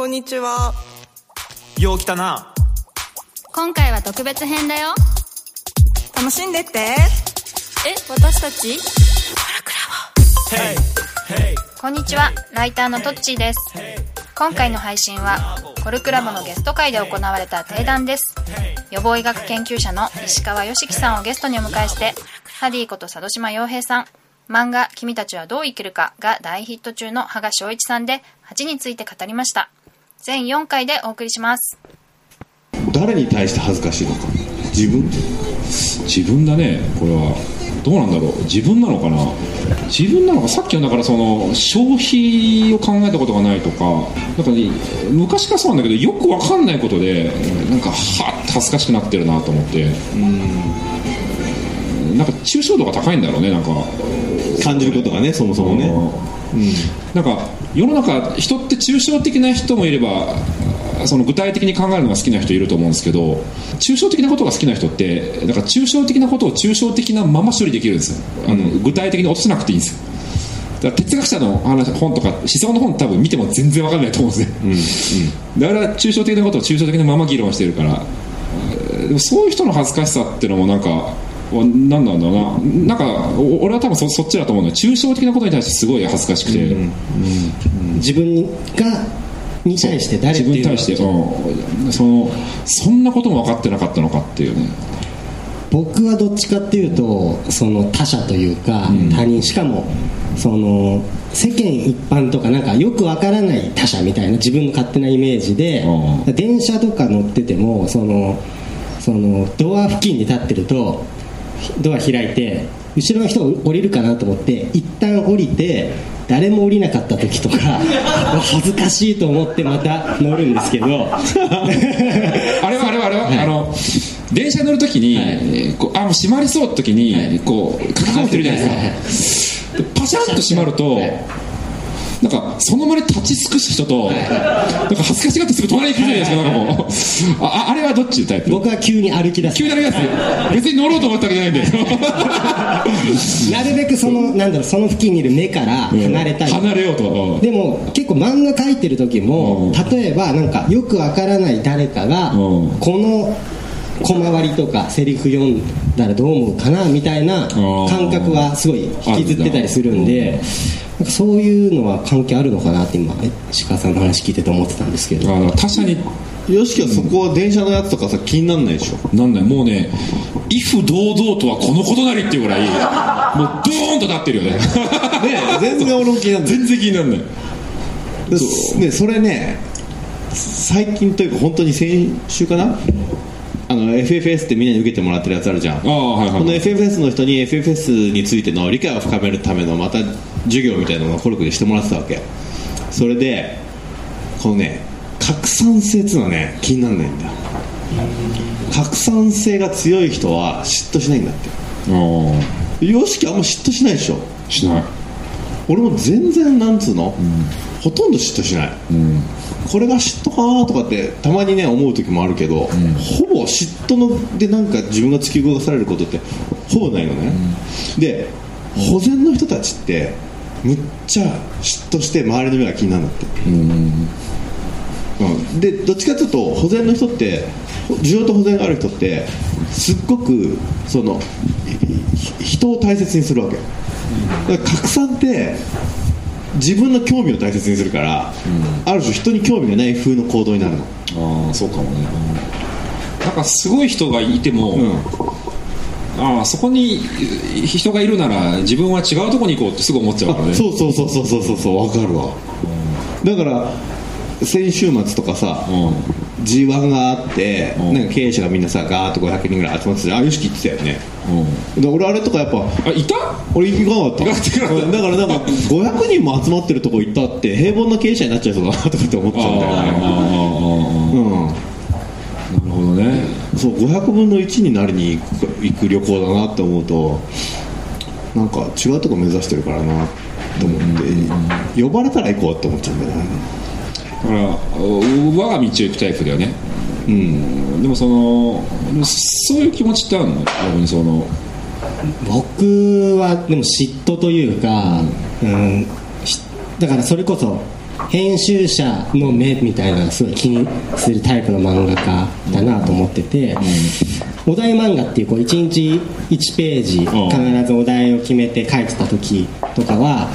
こんにちは。よう来たな。今回は特別編だよ。楽しんでって。え私たち？こんにちは。ライターのトッチーです。今回の配信はコルクラボのゲスト会で行われた定談です。予防医学研究者の石川良樹さんをゲストにお迎えしてハディこと佐渡島洋平さん。漫画「君たちはどう生きるか」が大ヒット中の羽賀翔一さんで8について語りました全4回でお送りします。誰に対して恥ずかしいのか。自分？自分だね。これはどうなんだろう。自分なのかな。自分なのか。さっきのだからその消費を考えたことがないとか。なんか、ね、昔からそうなんだけどよくわかんないことでなんかはっと恥ずかしくなってるなと思って。うん。なんか抽象度が高いんだろうね。なんか感じることがねそもそもね。なんか世の中人って抽象的な人もいればその具体的に考えるのが好きな人いると思うんですけど抽象的なことが好きな人ってなんか抽象的なことを抽象的なまま処理できるんですよ。あの、具体的に落とさなくていいんですよ。だから哲学者の話本とか思想の本多分見ても全然わかんないと思うんですね、だから抽象的なことを抽象的なまま議論してるからでもそういう人の恥ずかしさっていうのもなんか何なんだろうな。なんかお俺は多分そそっちだと思うの抽象的なことに対してすごい恥ずかしくて、自分がに対して誰自分に対して、うん、そのそんなことも分かってなかったのかっていうね。僕はどっちかっていうとその他者というか、他人。しかもその世間一般とかなんかよくわからない他者みたいな自分の勝手なイメージで、う電車とか乗っててもそのそのドア付近に立ってるとドア開いて後ろの人降りるかなと思って一旦降りて誰も降りなかった時とか 恥ずかしいと思ってまた乗るんですけど。あれはあれはあれは、あの電車乗るときに、こうあもう閉まりそうって時に、こう書き込んでるじゃないですか、でパシャンと閉まると、なんかその場で立ち尽くす人と、なんか恥ずかしがってすぐ隣に来るじゃないですかなんかもう。あああれはどっちタイプ？僕は急に歩き出す。急になります別に乗ろうと思ったわけじゃないんで。なるべくそのなんだろうその付近にいる目から離れたい、離れようと、うん。でも結構漫画描いてる時も、うん。例えばなんかよくわからない誰かが、うん。この小回りとかセリフ読んだらどう思うかなみたいな感覚はすごい引きずってたりするんでなんかそういうのは関係あるのかなって今鹿さんの話聞いてて思ってたんですけど。他者に。よしきはそこは電車のやつとかさ気になんないでしょ？なんだよもうね「威風堂々とはこのことなり」っていうぐらいもうドーンと立ってるよね。ね全然俺も気になんない。全然気にならない。でねそれね最近というか本当に先週かな？あの FFS ってみんなに受けてもらってるやつあるじゃん。はいはいこの FFS の人に FFS についての理解を深めるためのまた授業みたいなのをコルクでしてもらってたわけ。それでこのね拡散性っていうのはね気にならないんだよ。拡散性が強い人は嫉妬しないんだって。あよしきあんま嫉妬しないでしょ。あしない。俺も全然なんつうの、ほとんど嫉妬しない、これが嫉妬かなとかってたまにね思う時もあるけど、ほぼ嫉妬のでなんか自分が突き動かされることってほぼないのね、で保全の人たちってむっちゃ嫉妬して周りの目が気になるんだって、うん、でどっちかというと保全の人って需要と保全がある人ってすっごくそのひ人を大切にするわけ。だから拡散って自分の興味を大切にするから、ある種人に興味がない風の行動になるの。ああそうかもね。なんかすごい人がいても、ああそこに人がいるなら自分は違うところに行こうってすぐ思っちゃうからね。そうそうそうそうそうそうそう分かるわ、だから先週末とかさ、g 1があって、うん。なんか経営者がみんなさガーッと500人ぐらい集まっててあよしき言ってたよね。うん。で俺あれとかやっぱあいた？俺行かなかっただからなんか500人も集まってるとこ行ったって平凡な経営者になっちゃいそうだなとかって思っちゃうんだよね。なるほどね。そう500分の1になりに行く行く旅行だなって思うとなんか違うとこ目指してるからなと思って呼ばれたら行こうって思っちゃうんだよね。だから我が道を行くタイプだよね。うん。でもそのそういう気持ちってあるの？逆にその僕はでも嫉妬というか、うんしだからそれこそ編集者の目みたいなすごい気にするタイプの漫画家だなと思ってて、お題漫画っていうこう1日1ページ必ずお題を決めて書いてた時とかは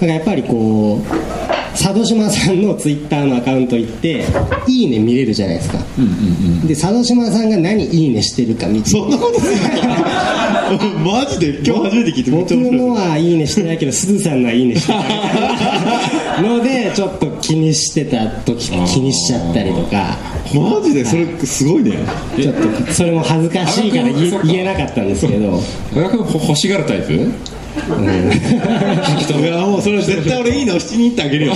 なんかやっぱりこう佐渡島さんのツイッターのアカウント行って「いいね」見れるじゃないですか、で佐渡島さんが何いいねしてるか見て。そんなことするのマジで？今日初めて聞いてめっちゃ面白い。僕のはいいねしてないけどすずさんのはいいねしてない。のでちょっと気にしてた時気にしちゃったりとか。マジで？それすごいね。ちょっとそれも恥ずかしいから言えなかったんですけど。大学ほ欲しがるタイプ？いやもうそれ絶対俺いいね押しに行ってあげるよ。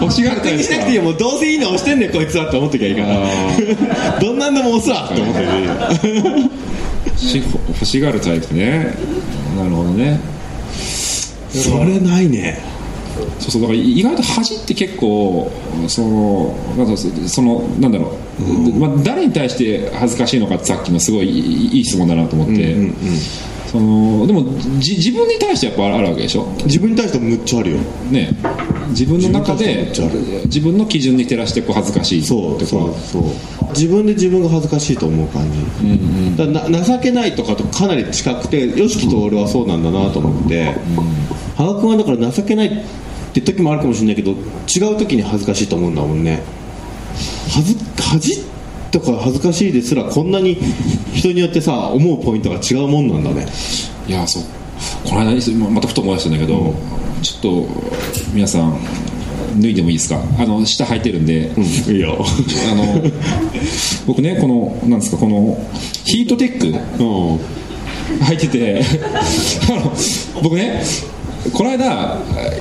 欲しがるタイプ気にしなくていいよもうどうせいいね押してんねんこいつはって思ってきゃいいから。どんなんでも押すわって思ってるし欲しがるタイプね。なるほどね。それないね。そうそうだから意外と恥って結構そのなそのなんだろう、まあ、誰に対して恥ずかしいのかってさっきのすごいいいいい質問だなと思って、そのでもじ自分に対してやっぱあるわけでしょ？自分に対してもむっちゃあるよ。ね自分の中で自分の基準に照らしてこう恥ずかしいそうそうそう。自分で自分が恥ずかしいと思う感じ、だからな情けないとかとかなり近くて YOSHIKI と俺はそうなんだなと思って。羽賀君はだから情けないって時もあるかもしれないけど違う時に恥ずかしいと思うんだもんね。恥ず恥とか恥ずかしいですらこんなに人によってさ思うポイントが違うもんなんだね。いやそう。この間今またふと思い出したんだけど、ちょっと皆さん脱いでもいいですか？あの下履いてるんで、いいよ。あの僕ねこのなんですかこのヒートテックうん。履いてて あの僕ねこの間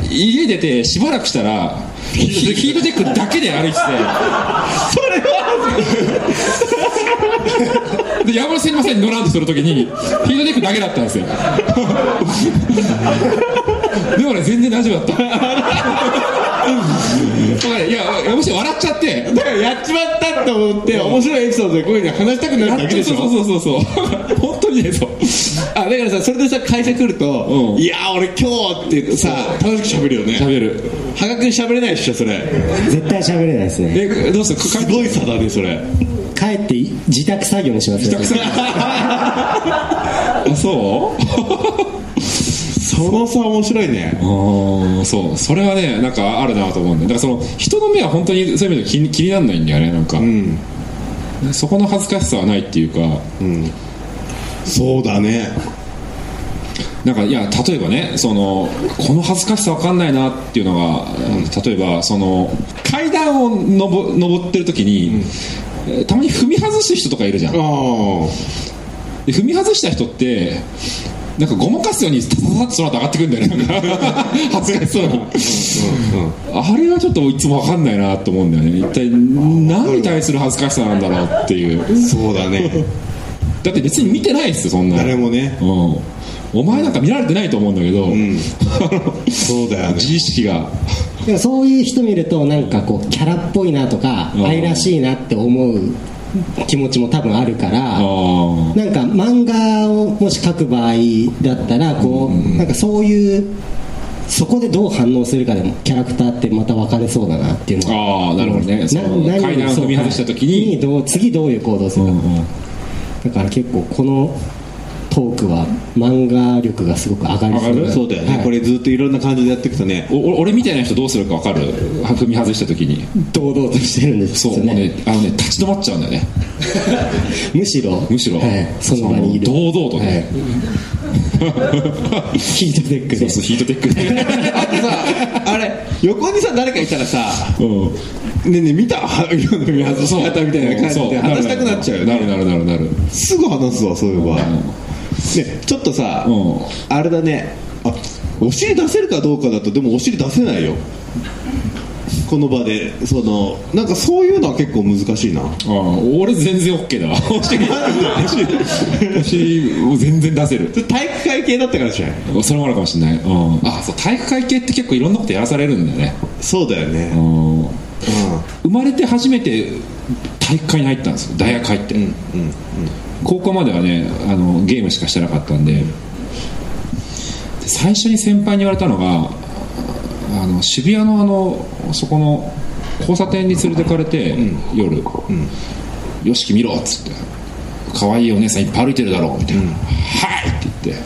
家出てしばらくしたらヒートテックだけで歩いてて。それはで山手線にまさに乗らんとするときにヒートテックだけだったんですよ。でもね全然大丈夫だった。いやもし笑っちゃってだからやっちまったって思って面白いエピソードでこういうの話したくなるだけでしょ。そうそうそうそう 本当にねそう。あだからさそれでさ会社来ると「うん。いやー俺今日」ってさ楽しく喋るよね。喋る。羽賀君喋れないっしょそれ。絶対喋れないですね。えどうする？すごい差だねそれ。帰って自宅作業にしますね。あそう？その差面白いね。あー。そう。それはねなんかあるなと思うんでだからその人の目は本当にそういう意味で気に気にならないんだよねなんか、うん。そこの恥ずかしさはないっていうか。そうだね。なんかいや例えばねそのこの恥ずかしさわかんないなっていうのが、例えばその階段をのぼ登ってる時に、えーたまに踏み外す人とかいるじゃん。踏み外した人ってなんかごまかすようにタタタッとその上がってくんだよね。恥ずかしそうにあれはちょっといつも分かん。ないなと思うん。だよね一体何に対する恥ずかしさなん。だろうっていうそうだねだって別に見てないですよそん。な誰もねうん、お前なん。か見られてないと思うん。だけど、そうだよね自意識がそういう人見るとなん。かこうキャラっぽいなとか愛らしいなって思う気持ちも多分あるからなんか漫画をもし書く場合だったらこうなんかそういうそこでどう反応するかでもキャラクターってまた分かれそうだなっていうのは。ああなるほどね。な階段を踏み外した時にどう次どういう行動するか、うんうん。だから結構このトークは漫画力がすごく上がりそうる？そうだよね、はい。これずっといろんな感じでやっていくとね。おお俺みたいな人どうするか分かる？踏み外した時に。堂々としてるんですそう、よもうねあのね立ち止まっちゃうんだよね。むしろ。むしろ、はい、その場にいる。堂々とね、はい。ヒートテックで。そうそうヒートテックで。あとさあれ横にさ誰かいたらさうん。ねえねえ見た？今の踏み外し方みたいな感じで話したくなっちゃうよね。なるなるなるなる。すぐ話すわそういえば、ねちょっとさ、うん。あれだね。あお尻出せるかどうかだとでもお尻出せないよ。この場で。そのなんかそういうのは結構難しいな。ああ俺全然 OK だ。わお尻お尻を全然出せる。体育会系だったからじゃない？それもあるかもしれない、うん、あそう体育会系って結構いろんなことやらされるんだよね、そうだよね。うん、う生まれて初めて体育会に入ったんですよ。大学入って、んうんうん高校まではねあのゲームしかしてなかったんでで最初に先輩に言われたのがあの渋谷のあのそこの交差点に連れてかれて、夜、よしき見ろ」っつって「可愛いお姉さんいっぱい歩いてるだろ」みたいな「はい!」って言って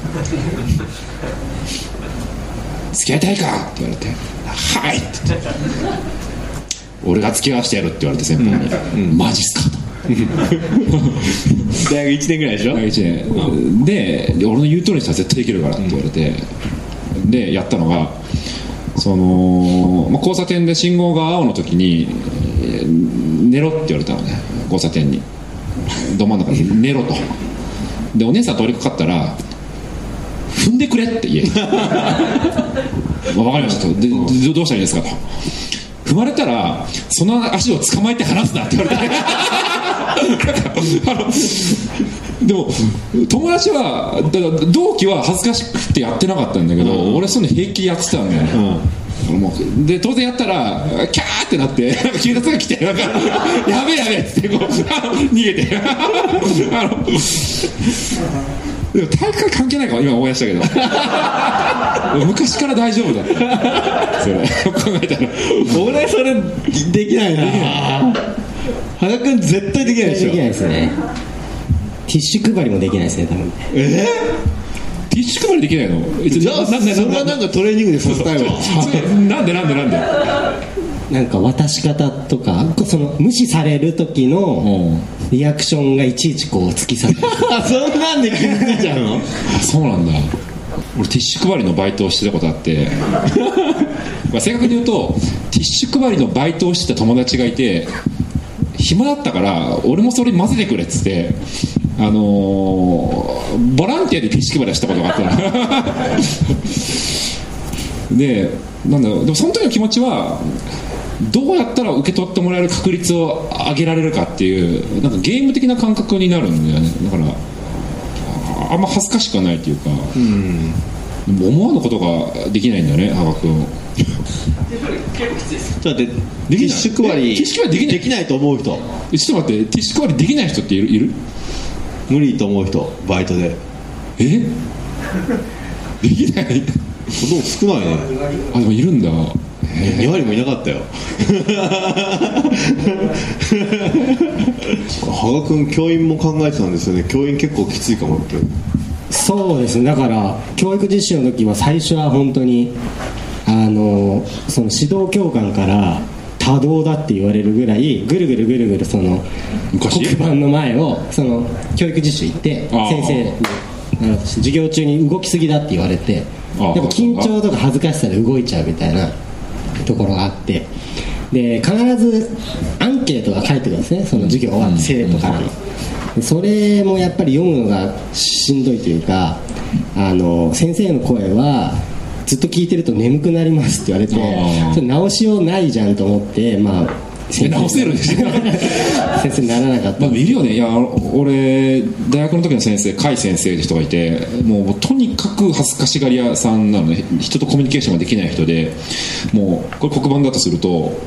「付き合いたいか?」って言われて「はい!」って言って「俺が付き合わせてやる」って言われて先輩に「マジっすか?」と。大学1年ぐらいでしょ？第一年。でで俺の言う通りにしたら絶対できるからって言われて、でやったのがその、まあ、交差点で信号が青の時にえー寝ろって言われたのね。交差点に。ど真ん中に。寝ろと。でお姉さん通りかかったら踏んでくれって言え。まあ分かりましたと。ででどうしたらいいですかと。踏まれたらその足を捕まえて離すなって言われてあのでも友達はだから同期は恥ずかしくてやってなかったんだけど、俺そういうの平気でやってたんだよ。うで当然やったらキャーってなって 警察が来てなんか やべえやべえってこう 逃げて。あのでも体育会関係ないから今思い出したけど。昔から大丈夫だった。それ。考えたら。俺それできないな羽賀君絶対できないでしょ。できないですね。ティッシュ配りもできないですね多分。え？ティッシュ配りできないの？じゃあそれはなんかトレーニングでさせたいわなんでなんでなんで？なんか渡し方とかその無視される時のリアクションがいちいちこう突き刺さる。そんなんで傷ついちゃうの？あそうなんだ。俺ティッシュ配りのバイトをしてたことあって。まあ正確に言うとティッシュ配りのバイトをしてた友達がいて暇だったから俺もそれ混ぜてくれっつってあのーボランティアでティッシュ配りをしたことがあったの。でなんだろうでもその時の気持ちはどうやったら受け取ってもらえる確率を上げられるかっていうなんかゲーム的な感覚になるんだよね。だからああんま恥ずかしくはないっていうか、でも思わぬことができないんだね羽賀君ちょっと待ってティッシュ配り。えティッシュ配りできない。できないと思う人。えちょっと待ってティッシュ配りできない人っている？いる？無理と思う人バイトで。え？できない？でも少ないね。あでもいる。んだ。2割もいなかったよ。羽賀君教員も考えてたんですよね。教員結構きついかもって。そうですね。だから教育実習の時は最初は本当にあのその指導教官から多動だって言われるぐらいぐるぐるぐるぐるその昔？黒板の前をその教育実習行って先生に授業中に動きすぎだって言われてやっぱ緊張とか恥ずかしさで動いちゃうみたいなところがあってで必ずアンケートが書いてくるんですねその授業終わって生徒から。それもやっぱり読むのがしんどいというかあの先生の声はずっと聞いてると眠くなりますって言われて直しようないじゃんと思ってまあ先生直せるんですよ 先生にならなかった。まあ、いるよねいや俺大学の時の先生甲斐先生って人がいてもうとにかく恥ずかしがり屋さんなのね。人とコミュニケーションができない人でもうこれ黒板だとすると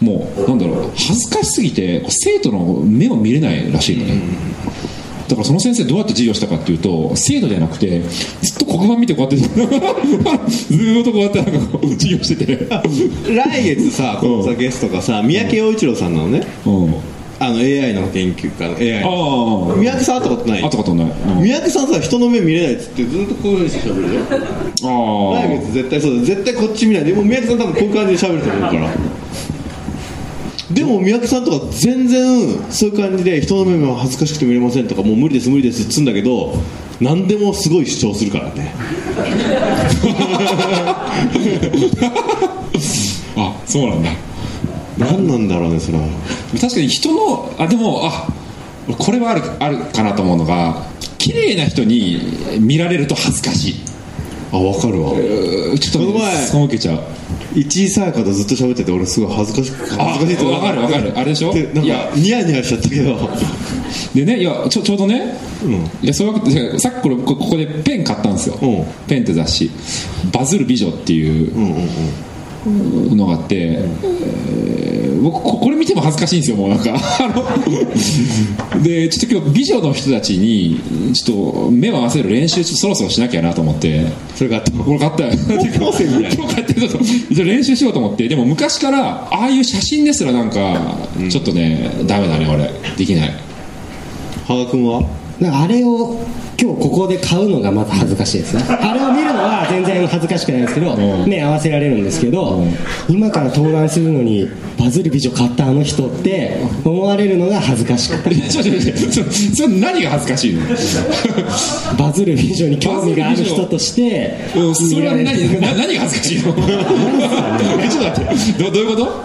もうなんだろう恥ずかしすぎて生徒の目を見れないらしいのね、だからその先生どうやって授業したかっていうと生徒じゃなくてずっと黒板見てこうやってずーっとこうやってなんか授業してて。来月さこのさゲストがさ三宅陽一郎さんなのね。うん。あの AI の研究家の AI ああ三宅さん会ったことない？会ったことない、うん。三宅さんさ人の目見れないっつってずっとこういうふうにして喋るよ。ああ来月絶対そうだ。絶対こっち見ない。でも三宅さん多分こういう感じで喋ると思うからでも三宅さんとか全然そういう感じで人の目も恥ずかしくて見れませんとかもう無理です無理ですっつうんだけど何でもすごい主張するからね。あそうなんだ。何なんだろうねそれは。確かに人のあでもあこれはあるあるかなと思うのが綺麗な人に見られると恥ずかしい。あ分かるわ。ちょっとねこの前そう受けちゃう市井さやかとずっと喋ってて俺すごい恥ずかしくあ恥ずかしいとわかるわかる。あれでしょ？でなんいや。かニヤニヤしちゃったけど。でねいやちょちょうどね、いやそういうわけでさっきこれこここでペン買ったんですよ、うん。ペンって雑誌「バズる美女」っていう、うんうんうんのがあって、えー僕ここれ見ても恥ずかしいんですよもうなんか。でちょっと今日美女の人たちにちょっと目を合わせる練習ちょっとそろそろしなきゃなと思ってそれがあったこれ買ったよ。今日今日買ってるとじゃあ練習しようと思ってでも昔からああいう写真ですらなんかちょっとね、ダメだね俺。できない。羽賀君は？だからあれを今日ここで買うのがまず恥ずかしいですね。あれを見るのは全然恥ずかしくないですけどん。目合わせられるんですけど今から登壇するのにバズる美女買ったあの人って思われるのが恥ずかしくて。え ちそそれ何が恥ずかしいの？バズる美女に興味がある人としてうんそれは何な何が恥ずかしいの？え ちょっと待ってどどういうこと？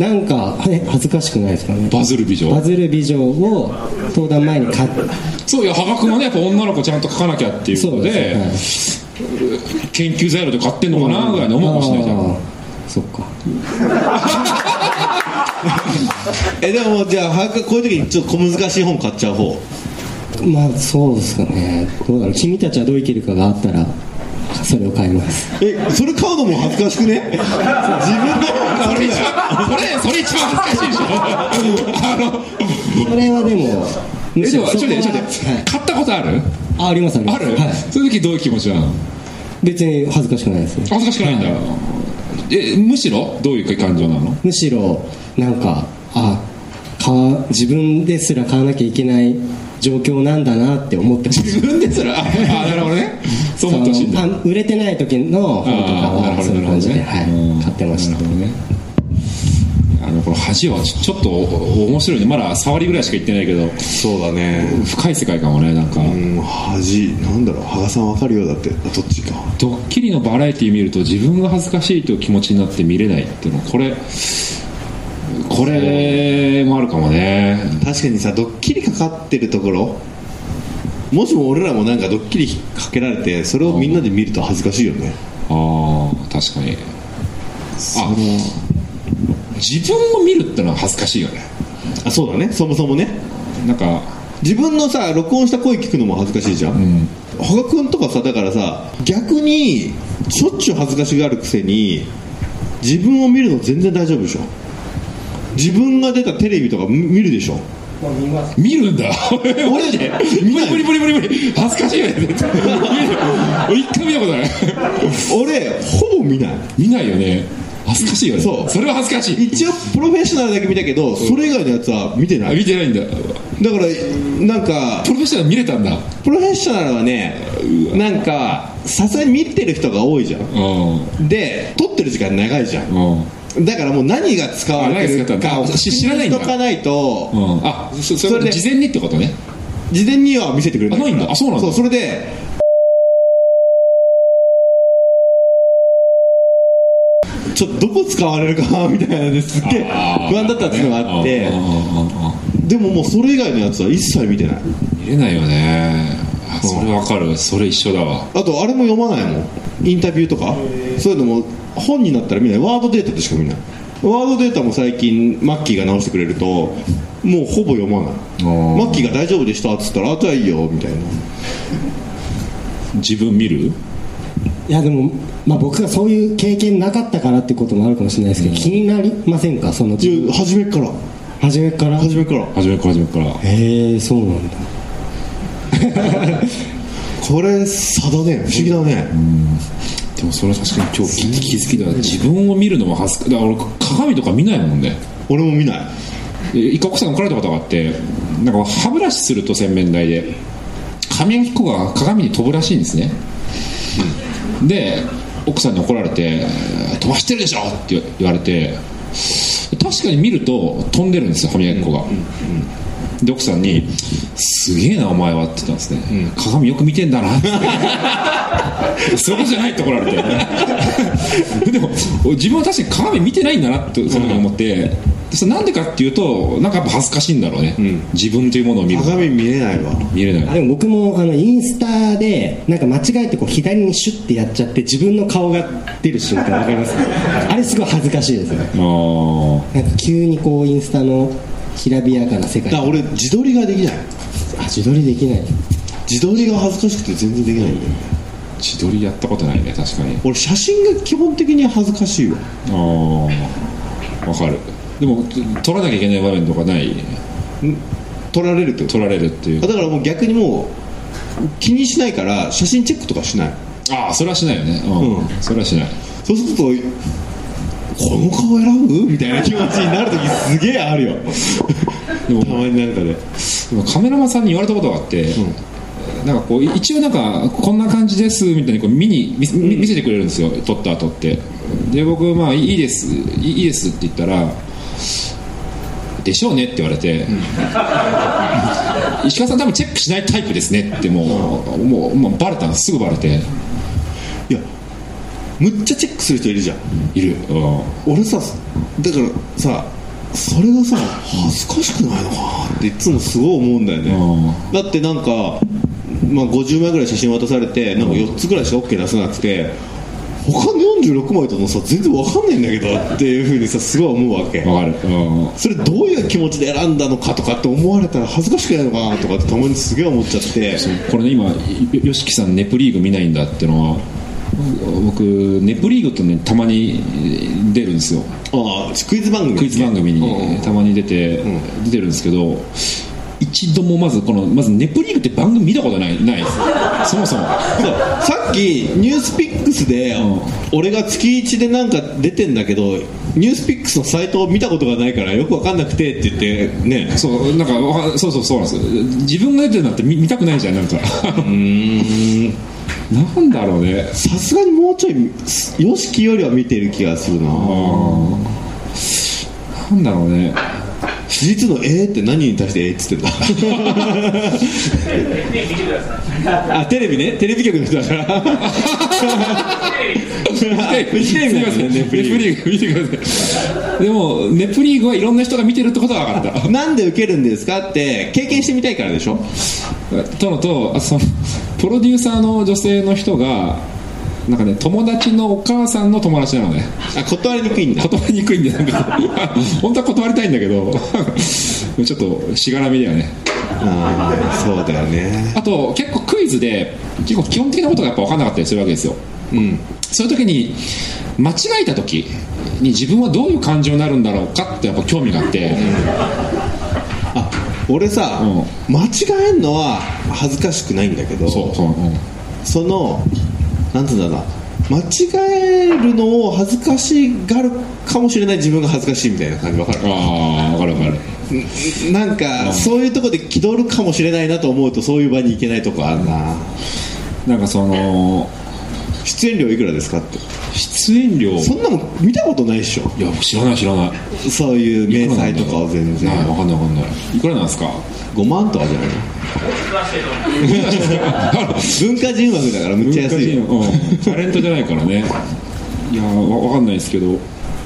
なんかえ恥ずかしくないですかね。バズる美女。バズる美女を登壇前に買っそういや羽賀君はねやっぱ女の子ちゃんと書かなきゃっていうことでです研究材料で買ってんのかなぐらいに思うかもしれないじゃん。そっか。えでもじゃあ羽賀君こういう時にちょっと小難しい本買っちゃう方？まあそうですかね。どうだろう。君たちはどう生きるかがあったらそれを買います。えそれ買うのも恥ずかしくね？自分の本買うんだよそれそれ一番恥ずかしいでしょ。あ のそれはでもえでもちょっと待って買ったことある？あありますありまある、すはい、そういう時どういう気持ちなの？別に恥ずかしくないです。ね恥ずかしくないんだ、えむしろ？どういう感情なの？むしろなんかあ買わ自分ですら買わなきゃいけない状況なんだなって思ってます。自分ですら？ああなるほどね。そう思ってほしいんだ。売れてない時の本とかはそういう感じで、ね。はい、買ってました。なるほどねあのこの恥はちょっと面白いね。まだ触りぐらいしか言ってないけど。そうだね。深い世界かもねなんか、うん恥。なんだろう。羽賀さん分かるよだって。あどっちか。ドッキリのバラエティ見ると自分が恥ずかしいという気持ちになって見れないっていうの。これこれもあるかもね。確かにさドッキリかかってるところ。もしも俺らもなんかドッキリかけられてそれをみんなで見ると恥ずかしいよね。ああ確かに。あ自分を見るってのは恥ずかしいよね。あそうだね。そもそもね。なんか自分のさ録音した声聞くのも恥ずかしいじゃん、うん。羽賀君とかさだからさ逆にしょっちゅう恥ずかしがるくせに自分を見るの全然大丈夫でしょ。自分が出たテレビとか見見るでしょ。見るんだ。俺 俺で見ない。無理無理無理無理。恥ずかしいよね。一回見たことない。俺ほぼ見ない。見ないよね恥ずかしいよね。そう。それは恥ずかしい。一応プロフェッショナルだけ見たけど、それ以外のやつは見てなあい見てないんだ。だからなんかプロフェッショナル見れたんだ。プロフェッショナルはねなんかさすがに見てる人が多いじゃん。うん。で撮ってる時間長いじゃん。うん。だからもう何が使われてるあ何が使ったか知らないんとかないと、うん。あそそそれ事前にってことね。事前には見せてくれないあないんだ。あそうなんだ。そうそれでちょっとどこ使われるかなみたいなのですっげえ不安だったっていうのがあってでももうそれ以外のやつは一切見てない。見れないよね。あそれわかる。それ一緒だわ。あとあれも読まないもん。インタビューとか。そういうのも本になったら見ない。ワードデータでしか見ない。ワードデータも最近マッキーが直してくれるともうほぼ読まない。ー。マッキーが大丈夫でしたっつったらあじゃあいいよみたいな。自分見る？いやでも、まあ、僕がそういう経験なかったからってこともあるかもしれないですけど、気になりませんか？そのいや初めっから。初めから？初めから。初めから初めからへえそうなんだ。これ差だね。不思議だね、でもそれは確かに今日気づきだ自分を見るのも恥ずかだから俺鏡とか見ないもんね。俺も見ない。で一回奥さんに怒られたことがあってなんか歯ブラシすると洗面台で。髪の毛が鏡に飛ぶらしいんですね、で奥さんに怒られて「飛ばしてるでしょ!」って言われて確かに見ると飛んでるんですよ歯磨き粉が、で奥さんに「すげえなお前は」って言ったんですね、鏡よく見てんだなって そことじゃないって怒られて。でも自分は確かに鏡見てないんだなってその時思って、それなんでかっていうとなんかやっぱ恥ずかしいんだろうね、自分というものを見る。鏡見れないわ。見れない。あでも僕もあのインスタでなんか間違えてこう左にシュッてやっちゃって自分の顔が出る瞬間わかります？あれすごい恥ずかしいですね。なんか急にこうインスタのきらびやかな世界。だから俺自撮りができない。あ自撮りできない。自撮りが恥ずかしくて全然できないんだよ。ね自撮りやったことないね確かに。俺写真が基本的に恥ずかしいわ。ああわかるでも撮らなきゃいけない場面とかない？撮られるってこと？撮られるっていうだからもう逆にもう気にしないから写真チェックとかしない。ああそれはしないよね。うん、うん。それはしない。そうするとこの顔選ぶ？みたいな気持ちになる時すげえあるよ。でもたまになんかで。でもカメラマンさんに言われたことがあって、なんかこう一応なんかこんな感じですみたいにこう見に見せてくれるんですよ。撮った後って。で僕まあいいです。いいですって言ったらでしょうねって言われて、石川さん多分チェックしないタイプですねってもう,、もうもうバレたのすぐバレて。いやむっちゃチェックする人いるじゃん。いる、うん。俺さだからさそれがさ恥ずかしくないのかなっていつもすごい思うんだよね、だってなんか、まあ、50枚ぐらい写真渡されてなんか4つぐらいしか OK 出せなくて他の46枚とのさ全然わかんないんだけどっていうふうにさすごい思うわけ。わかる、うん。それどういう気持ちで選んだのかとかって思われたら恥ずかしくないのかなとかってたまにすげえ思っちゃって。これね今よ YOSHIKI さんネプリーグ見ないんだってのは僕ネプリーグとねたまに出るんですよ。ああクイズ番組クイズ番組にたまに出て、出てるんですけど一度もまずこのまずネプリーグって番組見たことないないです。そもそも。そう。さっきニュースピックスで、俺が月1でなんか出てんだけどニュースピックスのサイトを見たことがないからよく分かんなくてって言ってね。そうなんかわそうそうそうなんです。よ自分が出てるなんて見見たくないじゃんなんか。うん。なんだろうね。さすがにもうちょい YOSHIKI よりは見てる気がするな。なんだろうね実の「えー」って何に対して「えー」っつってんだ？あテレビね。テレビ局の人だから。フジテレビなんだねネプネプリリーーグ見てくださいでもネプリーグはいろんな人が見てるってことは分かった。グ なんで受けるんですかって経験してみたいからでしょ？とのとあそのプロデューサーの女性の人がなんかね友達のお母さんの友達なのね。あ断りにくいんだ。断りにくいんだよ。なんか本当は断りたいんだけど。ちょっとしがらみだよね。ああそうだよね。あと結構クイズで結構基本的なことがやっぱ分かんなかったりするわけですよ。うん。そういう時に間違えた時に自分はどういう感情になるんだろうかってやっぱ興味があって。あ俺さ、間違えんのは恥ずかしくないんだけどそうそう、うん。そのなんつうんだろうな。間違えるのを恥ずかしがるかもしれない自分が恥ずかしいみたいな感じ。わかる？ああ分かる分かる。なんか、そういうとこで気取るかもしれないなと思うとそういう場に行けないとこあるな。なんかその出演料いくらですかって。出演料？そんなもん見たことないでしょ。いや知らない知らない。そういう明細とかを全然。はい分かんない分かんない。いくらなんですか？5万とかじゃない？の文化人枠だからむっちゃ安いうん、タレントじゃないからね。いやわわかんないですけど。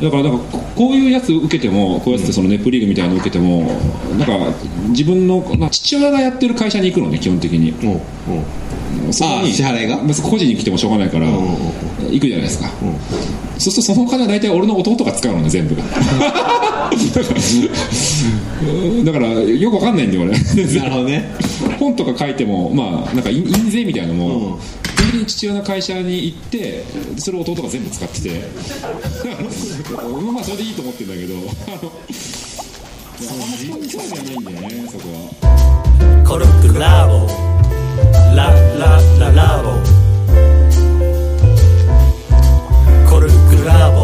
だからなんかここういうやつ受けてもこうやってそのネプリーグみたいなの受けてもなんか自分の父親がやってる会社に行くのね基本的に。うんうんそこに。あ支払いが？別に個人に来てもしょうがないからんうん行くじゃないですか、そうするとそのお金は大体俺の弟が使うのね全部が。だからよくわかんないんだよ俺。なるほどね。本とか書いてもまあなんか印印税みたいなのも、うん。基本的に父親の会社に行ってそれを弟が全部使ってて。まあそれでいいと思ってるんだけど。ああんまそこに興味はないんだよねそこは。コルクラボラララボ。コルクラボ。